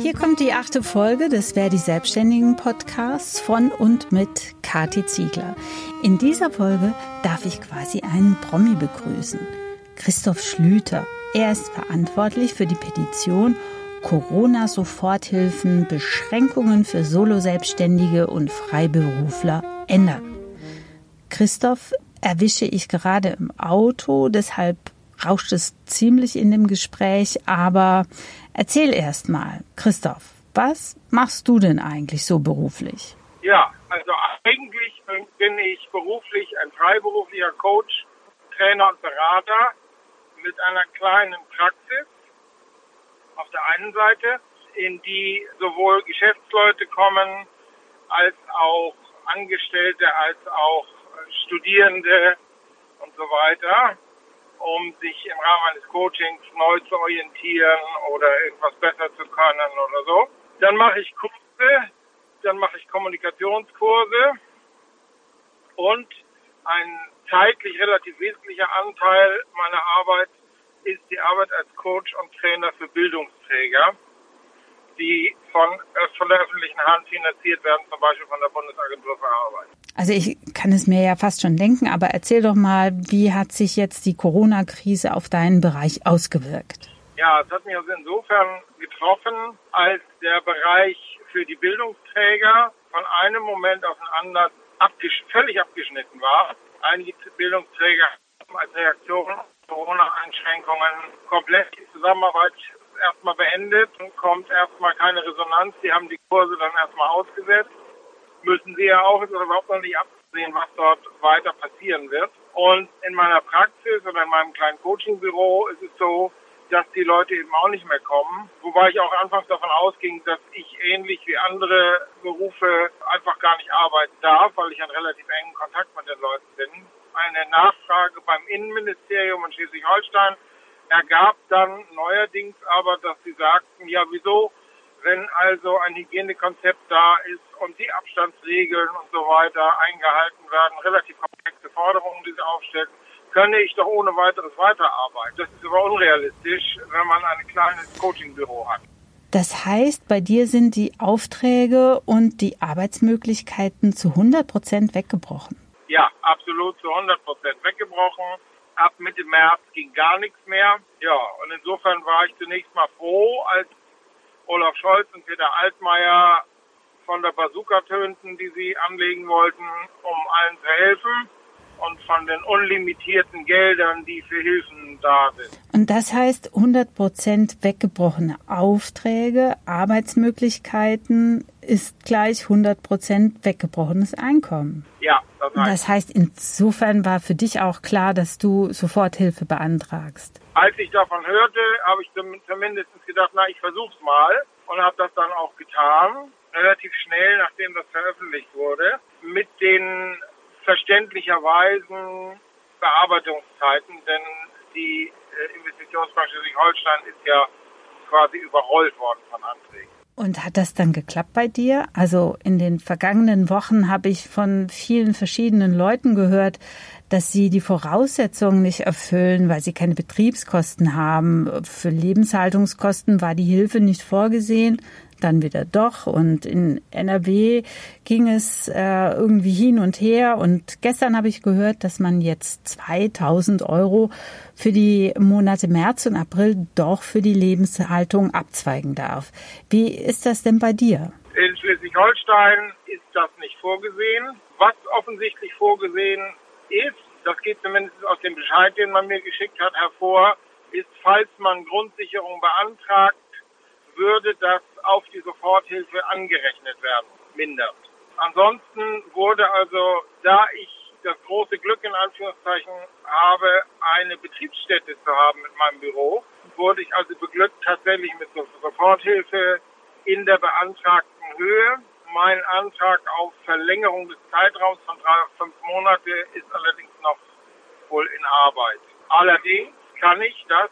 Hier kommt die achte Folge des Wer die Selbstständigen Podcasts von und mit Kati Ziegler. In dieser Folge darf ich quasi einen Promi begrüßen. Christoph Schlüter. Er ist verantwortlich für die Petition Corona-Soforthilfen, Beschränkungen für Solo-Selbstständige und Freiberufler ändern. Christoph erwische ich gerade im Auto, deshalb rauscht es ziemlich in dem Gespräch, aber erzähl erst mal, Christoph, was machst du denn eigentlich so beruflich? Ja, also eigentlich bin ich beruflich ein freiberuflicher Coach, Trainer und Berater mit einer kleinen Praxis auf der einen Seite, in die sowohl Geschäftsleute kommen als auch Angestellte, als auch Studierende und so weiter um sich im Rahmen eines Coachings neu zu orientieren oder irgendwas besser zu können oder so. Dann mache ich Kurse, dann mache ich Kommunikationskurse und ein zeitlich relativ wesentlicher Anteil meiner Arbeit ist die Arbeit als Coach und Trainer für Bildungsträger, die von, von der öffentlichen Hand finanziert werden, zum Beispiel von der Bundesagentur für Arbeit. Also ich kann es mir ja fast schon denken, aber erzähl doch mal, wie hat sich jetzt die Corona-Krise auf deinen Bereich ausgewirkt? Ja, es hat mich also insofern getroffen, als der Bereich für die Bildungsträger von einem Moment auf den anderen abgesch völlig abgeschnitten war. Einige Bildungsträger haben als Reaktion Corona-Einschränkungen komplett die Zusammenarbeit erstmal beendet und kommt erstmal keine Resonanz. Die haben die Kurse dann erstmal ausgesetzt müssen sie ja auch, ist überhaupt noch nicht absehen, was dort weiter passieren wird. Und in meiner Praxis oder in meinem kleinen Coachingbüro ist es so, dass die Leute eben auch nicht mehr kommen. Wobei ich auch anfangs davon ausging, dass ich ähnlich wie andere Berufe einfach gar nicht arbeiten darf, weil ich einen relativ engen Kontakt mit den Leuten bin. Eine Nachfrage beim Innenministerium in Schleswig-Holstein ergab dann neuerdings aber, dass sie sagten, ja, wieso wenn also ein Hygienekonzept da ist und die Abstandsregeln und so weiter eingehalten werden, relativ komplexe Forderungen, die sie aufstellen, könne ich doch ohne weiteres weiterarbeiten. Das ist aber unrealistisch, wenn man ein kleines Coachingbüro hat. Das heißt, bei dir sind die Aufträge und die Arbeitsmöglichkeiten zu 100 Prozent weggebrochen? Ja, absolut zu 100 Prozent weggebrochen. Ab Mitte März ging gar nichts mehr. Ja, und insofern war ich zunächst mal froh, als Olaf Scholz und Peter Altmaier von der Bazooka tönten, die sie anlegen wollten, um allen zu helfen und von den unlimitierten Geldern, die für Hilfen da sind. Und das heißt 100 Prozent weggebrochene Aufträge, Arbeitsmöglichkeiten ist gleich 100 Prozent weggebrochenes Einkommen. Ja, das heißt. Das heißt, insofern war für dich auch klar, dass du Soforthilfe beantragst. Als ich davon hörte, habe ich zumindest gedacht, na, ich versuch's mal und habe das dann auch getan. Relativ schnell, nachdem das veröffentlicht wurde, mit den verständlicherweise Bearbeitungszeiten, denn die äh, Investitionsbank Schleswig-Holstein ist ja quasi überrollt worden von Anträgen. Und hat das dann geklappt bei dir? Also in den vergangenen Wochen habe ich von vielen verschiedenen Leuten gehört, dass sie die Voraussetzungen nicht erfüllen, weil sie keine Betriebskosten haben. Für Lebenshaltungskosten war die Hilfe nicht vorgesehen, dann wieder doch. Und in NRW ging es äh, irgendwie hin und her. Und gestern habe ich gehört, dass man jetzt 2000 Euro für die Monate März und April doch für die Lebenshaltung abzweigen darf. Wie ist das denn bei dir? In Schleswig-Holstein ist das nicht vorgesehen. Was offensichtlich vorgesehen ist, das geht zumindest aus dem Bescheid, den man mir geschickt hat, hervor, ist, falls man Grundsicherung beantragt, würde das auf die Soforthilfe angerechnet werden, mindert. Ansonsten wurde also, da ich das große Glück in Anführungszeichen habe, eine Betriebsstätte zu haben mit meinem Büro, wurde ich also beglückt tatsächlich mit Soforthilfe in der beantragten Höhe. Mein Antrag auf Verlängerung des Zeitraums von drei auf fünf Monate ist allerdings noch wohl in Arbeit. Allerdings kann ich das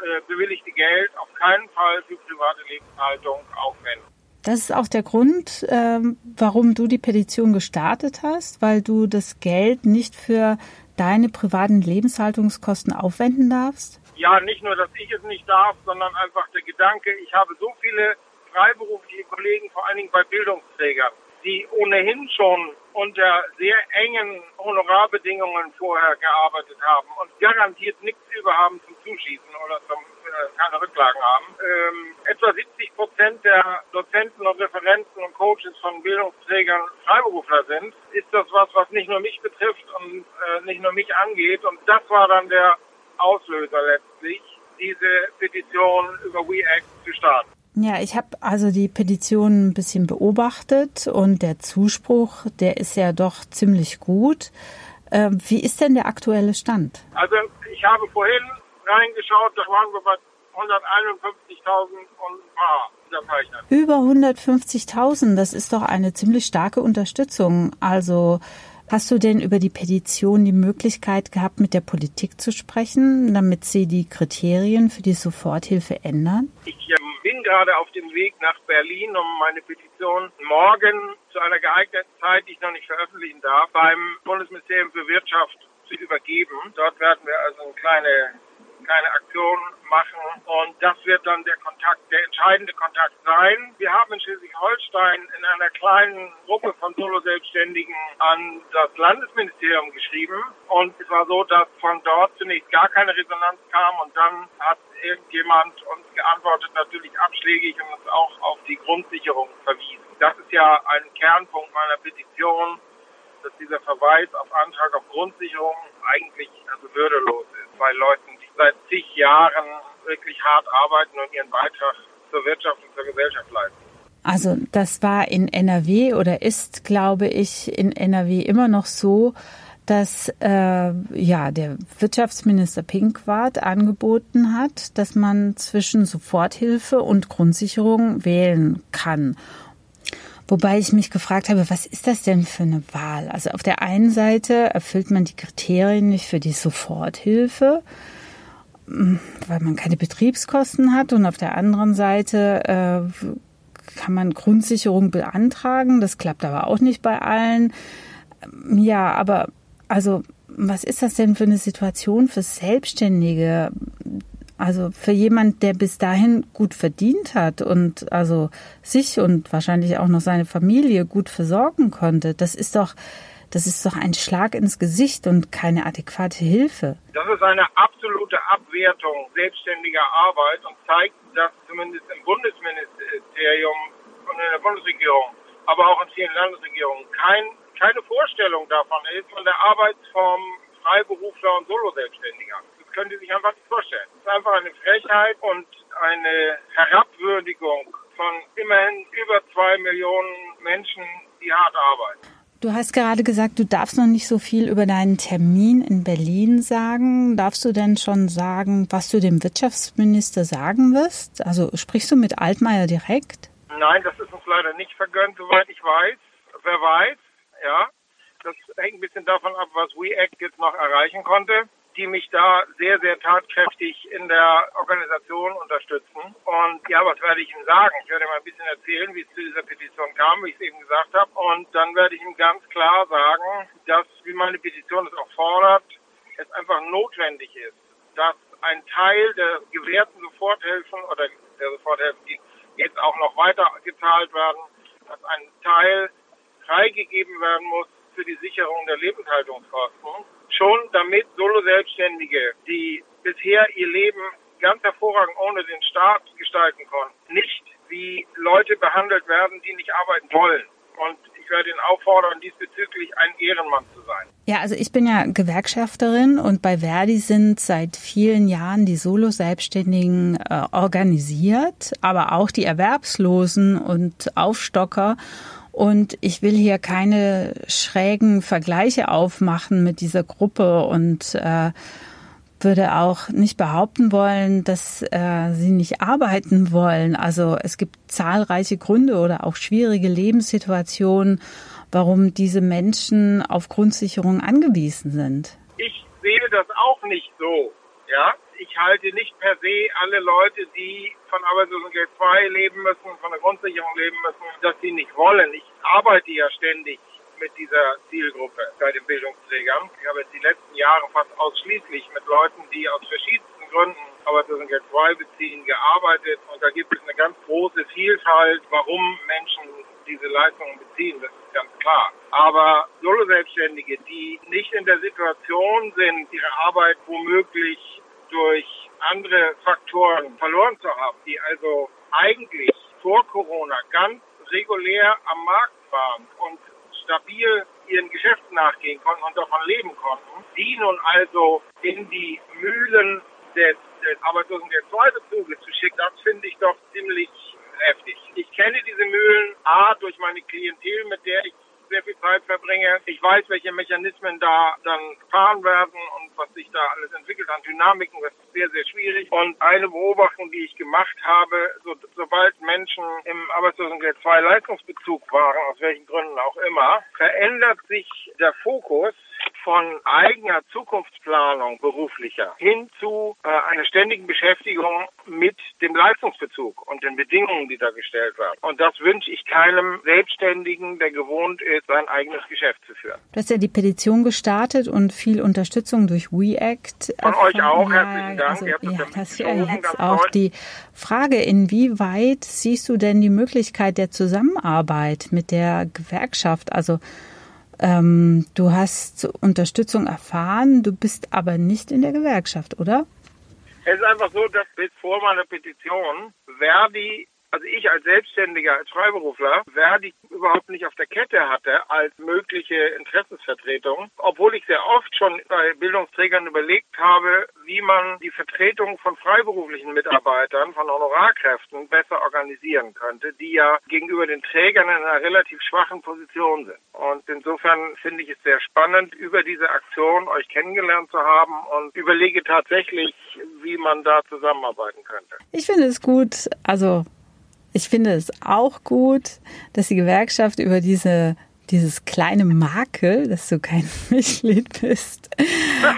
äh, bewilligte Geld auf keinen Fall für private Lebenshaltung aufwenden. Das ist auch der Grund, ähm, warum du die Petition gestartet hast, weil du das Geld nicht für deine privaten Lebenshaltungskosten aufwenden darfst? Ja, nicht nur, dass ich es nicht darf, sondern einfach der Gedanke, ich habe so viele freiberufliche Kollegen, vor allen Dingen bei Bildungsträgern, die ohnehin schon unter sehr engen Honorarbedingungen vorher gearbeitet haben und garantiert nichts über haben zum Zuschießen oder zum äh, keine Rücklagen haben. Ähm, etwa 70 Prozent der Dozenten und Referenten und Coaches von Bildungsträgern Freiberufler sind, ist das was, was nicht nur mich betrifft und äh, nicht nur mich angeht. Und das war dann der Auslöser letztlich, diese Petition über WeAct zu starten. Ja, ich habe also die Petition ein bisschen beobachtet und der Zuspruch, der ist ja doch ziemlich gut. Ähm, wie ist denn der aktuelle Stand? Also ich habe vorhin reingeschaut, da waren wir bei 151.000 und ein paar. Über 150.000, das ist doch eine ziemlich starke Unterstützung. Also Hast du denn über die Petition die Möglichkeit gehabt, mit der Politik zu sprechen, damit sie die Kriterien für die Soforthilfe ändern? Ich ähm, bin gerade auf dem Weg nach Berlin, um meine Petition morgen zu einer geeigneten Zeit, die ich noch nicht veröffentlichen darf, beim Bundesministerium für Wirtschaft zu übergeben. Dort werden wir also eine kleine keine Aktion machen. Und das wird dann der Kontakt, der entscheidende Kontakt sein. Wir haben in Schleswig-Holstein in einer kleinen Gruppe von Solo-Selbstständigen an das Landesministerium geschrieben. Und es war so, dass von dort zunächst gar keine Resonanz kam und dann hat irgendjemand uns geantwortet, natürlich abschlägig und uns auch auf die Grundsicherung verwiesen. Das ist ja ein Kernpunkt meiner Petition, dass dieser Verweis auf Antrag auf Grundsicherung eigentlich also würdelos ist, weil Leuten zig Jahren wirklich hart arbeiten und ihren Beitrag zur Wirtschaft und zur Gesellschaft leisten. Also das war in NRW oder ist, glaube ich, in NRW immer noch so, dass äh, ja der Wirtschaftsminister Pinkwart angeboten hat, dass man zwischen Soforthilfe und Grundsicherung wählen kann. Wobei ich mich gefragt habe, was ist das denn für eine Wahl? Also auf der einen Seite erfüllt man die Kriterien nicht für die Soforthilfe, weil man keine Betriebskosten hat und auf der anderen Seite äh, kann man Grundsicherung beantragen. Das klappt aber auch nicht bei allen. Ja, aber also was ist das denn für eine Situation für Selbstständige? Also für jemand, der bis dahin gut verdient hat und also sich und wahrscheinlich auch noch seine Familie gut versorgen konnte, das ist doch das ist doch ein Schlag ins Gesicht und keine adäquate Hilfe. Das ist eine absolute Abwertung selbstständiger Arbeit und zeigt, dass zumindest im Bundesministerium und in der Bundesregierung, aber auch in vielen Landesregierungen kein, keine Vorstellung davon ist von der Arbeitsform Freiberufler und Solo-Selbstständiger. Das können Sie sich einfach nicht vorstellen. Es ist einfach eine Frechheit und eine Herabwürdigung von immerhin über zwei Millionen Menschen, die hart arbeiten. Du hast gerade gesagt, du darfst noch nicht so viel über deinen Termin in Berlin sagen. Darfst du denn schon sagen, was du dem Wirtschaftsminister sagen wirst? Also sprichst du mit Altmaier direkt? Nein, das ist uns leider nicht vergönnt, soweit ich weiß. Wer weiß, ja. Das hängt ein bisschen davon ab, was WeAct jetzt noch erreichen konnte die mich da sehr, sehr tatkräftig in der Organisation unterstützen. Und ja, was werde ich ihm sagen? Ich werde mal ein bisschen erzählen, wie es zu dieser Petition kam, wie ich es eben gesagt habe. Und dann werde ich ihm ganz klar sagen, dass, wie meine Petition es auch fordert, es einfach notwendig ist, dass ein Teil der gewährten Soforthilfen oder der Soforthilfen, die jetzt auch noch weiter gezahlt werden, dass ein Teil freigegeben werden muss für die Sicherung der Lebenshaltungskosten schon damit Solo-Selbstständige, die bisher ihr Leben ganz hervorragend ohne den Staat gestalten konnten, nicht wie Leute behandelt werden, die nicht arbeiten wollen. Und ich werde ihn auffordern, diesbezüglich ein Ehrenmann zu sein. Ja, also ich bin ja Gewerkschafterin und bei Verdi sind seit vielen Jahren die Solo-Selbstständigen äh, organisiert, aber auch die Erwerbslosen und Aufstocker. Und ich will hier keine schrägen Vergleiche aufmachen mit dieser Gruppe und äh, würde auch nicht behaupten wollen, dass äh, sie nicht arbeiten wollen. Also es gibt zahlreiche Gründe oder auch schwierige Lebenssituationen, warum diese Menschen auf Grundsicherung angewiesen sind. Ich sehe das auch nicht so. Ja, ich halte nicht per se alle Leute, die von Arbeitslosengeld 2 leben müssen, von der Grundsicherung leben müssen, dass sie nicht wollen. Ich arbeite ja ständig mit dieser Zielgruppe bei den Bildungsträgern. Ich habe jetzt die letzten Jahre fast ausschließlich mit Leuten, die aus verschiedensten Gründen Arbeitslosengeld 2 beziehen, gearbeitet und da gibt es eine ganz große Vielfalt, warum Menschen diese Leistungen beziehen, das ist ganz klar. Aber Solo-Selbstständige, die nicht in der Situation sind, ihre Arbeit womöglich durch andere Faktoren verloren zu haben, die also eigentlich vor Corona ganz regulär am Markt waren und stabil ihren Geschäften nachgehen konnten und davon leben konnten, die nun also in die Mühlen des, des Arbeitslosengeld 2 Bezuges zu schicken, das finde ich doch ziemlich heftig. Ich kenne diese Mühlen A durch meine Klientel, mit der ich sehr viel Zeit verbringe. Ich weiß, welche Mechanismen da dann gefahren werden und was sich da alles entwickelt an Dynamiken. Das ist sehr, sehr schwierig. Und eine Beobachtung, die ich gemacht habe, so, sobald Menschen im Arbeitslosengeld 2 Leistungsbezug waren, aus welchen Gründen auch immer, verändert sich der Fokus von eigener Zukunftsplanung beruflicher hin zu äh, einer ständigen Beschäftigung mit dem Leistungsbezug und den Bedingungen, die da gestellt werden. Und das wünsche ich keinem Selbstständigen, der gewohnt ist, sein eigenes Geschäft zu führen. Du hast ja die Petition gestartet und viel Unterstützung durch WeAct. Von euch auch, herzlichen Dank. Also, ja, das ist ja jetzt auch die Frage, inwieweit siehst du denn die Möglichkeit der Zusammenarbeit mit der Gewerkschaft? Also ähm, du hast Unterstützung erfahren, du bist aber nicht in der Gewerkschaft, oder? Es ist einfach so, dass bis vor meiner Petition Verdi also ich als Selbstständiger, als Freiberufler, Verdi überhaupt nicht auf der Kette hatte als mögliche Interessensvertretung, obwohl ich sehr oft schon bei Bildungsträgern überlegt habe, wie man die Vertretung von freiberuflichen Mitarbeitern, von Honorarkräften besser organisieren könnte, die ja gegenüber den Trägern in einer relativ schwachen Position sind. Und insofern finde ich es sehr spannend, über diese Aktion euch kennengelernt zu haben und überlege tatsächlich, wie man da zusammenarbeiten könnte. Ich finde es gut, also ich finde es auch gut, dass die Gewerkschaft über diese dieses kleine Makel, dass du kein Mitglied bist,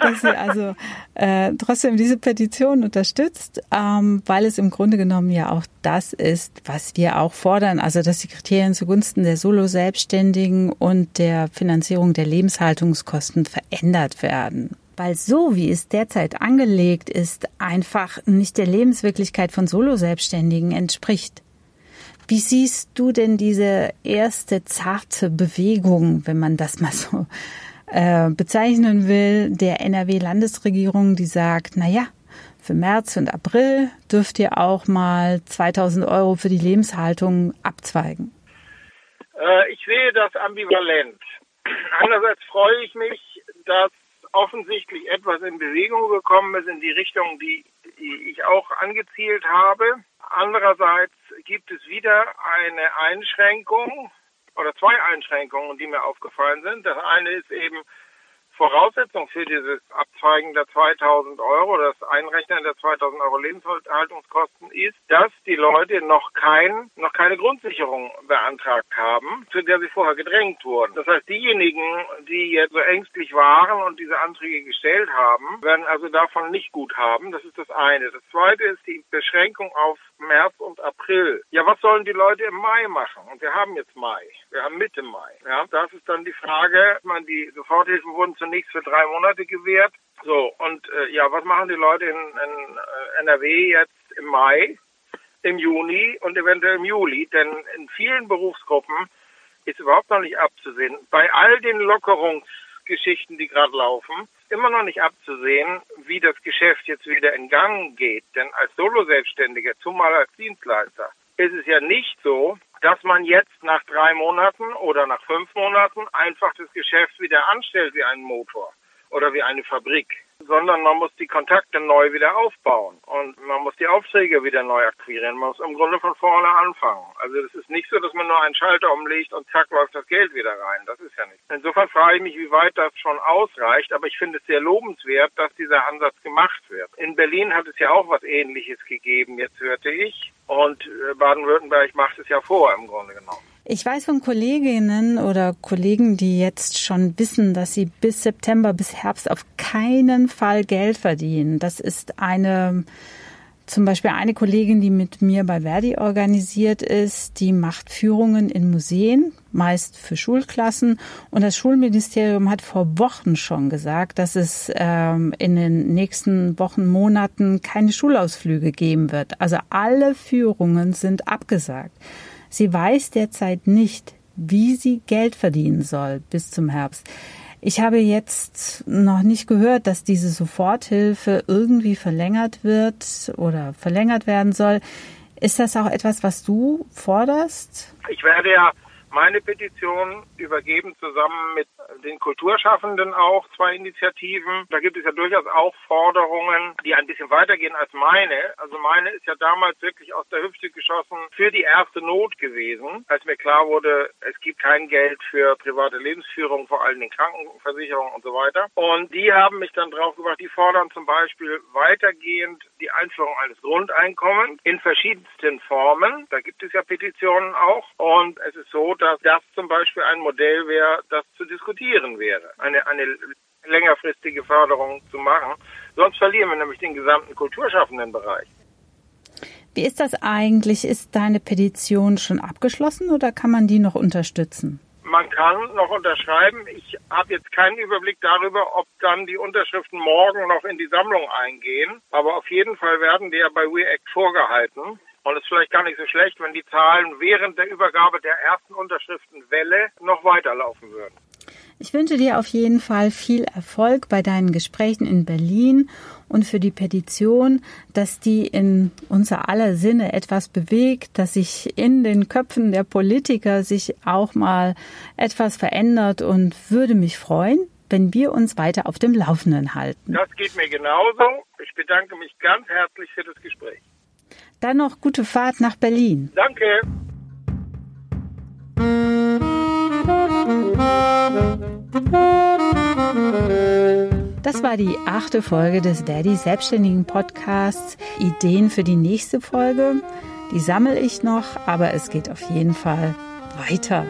dass sie also äh, trotzdem diese Petition unterstützt, ähm, weil es im Grunde genommen ja auch das ist, was wir auch fordern, also dass die Kriterien zugunsten der Solo-Selbstständigen und der Finanzierung der Lebenshaltungskosten verändert werden weil so wie es derzeit angelegt ist, einfach nicht der Lebenswirklichkeit von Solo-Selbstständigen entspricht. Wie siehst du denn diese erste zarte Bewegung, wenn man das mal so äh, bezeichnen will, der NRW-Landesregierung, die sagt, na ja, für März und April dürft ihr auch mal 2000 Euro für die Lebenshaltung abzweigen? Äh, ich sehe das ambivalent. Einerseits freue ich mich, dass offensichtlich etwas in Bewegung gekommen ist in die Richtung, die ich auch angezielt habe. Andererseits gibt es wieder eine Einschränkung oder zwei Einschränkungen, die mir aufgefallen sind. Das eine ist eben Voraussetzung für dieses Abzweigen der 2000 Euro, das Einrechnen der 2000 Euro Lebenshaltungskosten ist, dass die Leute noch kein, noch keine Grundsicherung beantragt haben, zu der sie vorher gedrängt wurden. Das heißt, diejenigen, die jetzt so ängstlich waren und diese Anträge gestellt haben, werden also davon nicht gut haben. Das ist das eine. Das zweite ist die Beschränkung auf März und April. Ja, was sollen die Leute im Mai machen? Und wir haben jetzt Mai. Wir haben Mitte Mai. Ja, das ist dann die Frage, man die Soforthilfen wurden zu zunächst für drei Monate gewährt. So, und äh, ja, was machen die Leute in, in äh, NRW jetzt im Mai, im Juni und eventuell im Juli? Denn in vielen Berufsgruppen ist überhaupt noch nicht abzusehen. Bei all den Lockerungsgeschichten, die gerade laufen, immer noch nicht abzusehen, wie das Geschäft jetzt wieder in Gang geht. Denn als Solo-Selbstständiger, zumal als Dienstleister, ist es ja nicht so, dass man jetzt nach drei Monaten oder nach fünf Monaten einfach das Geschäft wieder anstellt wie einen Motor oder wie eine Fabrik, sondern man muss die Kontakte neu wieder aufbauen und man muss die Aufträge wieder neu akquirieren. Man muss im Grunde von vorne anfangen. Also es ist nicht so, dass man nur einen Schalter umlegt und zack läuft das Geld wieder rein. Das ist ja nicht. Insofern frage ich mich, wie weit das schon ausreicht, aber ich finde es sehr lobenswert, dass dieser Ansatz gemacht wird. In Berlin hat es ja auch was Ähnliches gegeben, jetzt hörte ich. Und äh, Baden-Württemberg macht es ja vor im Grunde genommen. Ich weiß von Kolleginnen oder Kollegen, die jetzt schon wissen, dass sie bis September, bis Herbst auf keinen Fall Geld verdienen. Das ist eine zum Beispiel eine Kollegin, die mit mir bei Verdi organisiert ist, die macht Führungen in Museen, meist für Schulklassen. Und das Schulministerium hat vor Wochen schon gesagt, dass es ähm, in den nächsten Wochen, Monaten keine Schulausflüge geben wird. Also alle Führungen sind abgesagt. Sie weiß derzeit nicht, wie sie Geld verdienen soll bis zum Herbst. Ich habe jetzt noch nicht gehört, dass diese Soforthilfe irgendwie verlängert wird oder verlängert werden soll. Ist das auch etwas, was du forderst? Ich werde ja meine Petition übergeben zusammen mit den Kulturschaffenden auch zwei Initiativen. Da gibt es ja durchaus auch Forderungen, die ein bisschen weitergehen als meine. Also meine ist ja damals wirklich aus der Hüfte geschossen für die erste Not gewesen, als mir klar wurde, es gibt kein Geld für private Lebensführung, vor allem den Krankenversicherungen und so weiter. Und die haben mich dann drauf gebracht, die fordern zum Beispiel weitergehend die Einführung eines Grundeinkommens in verschiedensten Formen. Da gibt es ja Petitionen auch. Und es ist so, dass das zum Beispiel ein Modell wäre, das zu diskutieren wäre. Eine, eine längerfristige Förderung zu machen. Sonst verlieren wir nämlich den gesamten kulturschaffenden Bereich. Wie ist das eigentlich? Ist deine Petition schon abgeschlossen oder kann man die noch unterstützen? Man kann noch unterschreiben. Ich habe jetzt keinen Überblick darüber, ob dann die Unterschriften morgen noch in die Sammlung eingehen. Aber auf jeden Fall werden die ja bei WeAct vorgehalten. Und es ist vielleicht gar nicht so schlecht, wenn die Zahlen während der Übergabe der ersten Unterschriftenwelle noch weiterlaufen würden. Ich wünsche dir auf jeden Fall viel Erfolg bei deinen Gesprächen in Berlin und für die Petition, dass die in unser aller Sinne etwas bewegt, dass sich in den Köpfen der Politiker sich auch mal etwas verändert und würde mich freuen, wenn wir uns weiter auf dem Laufenden halten. Das geht mir genauso. Ich bedanke mich ganz herzlich für das Gespräch. Dann noch gute Fahrt nach Berlin. Danke. Das war die achte Folge des Daddy Selbstständigen Podcasts. Ideen für die nächste Folge, die sammle ich noch, aber es geht auf jeden Fall weiter.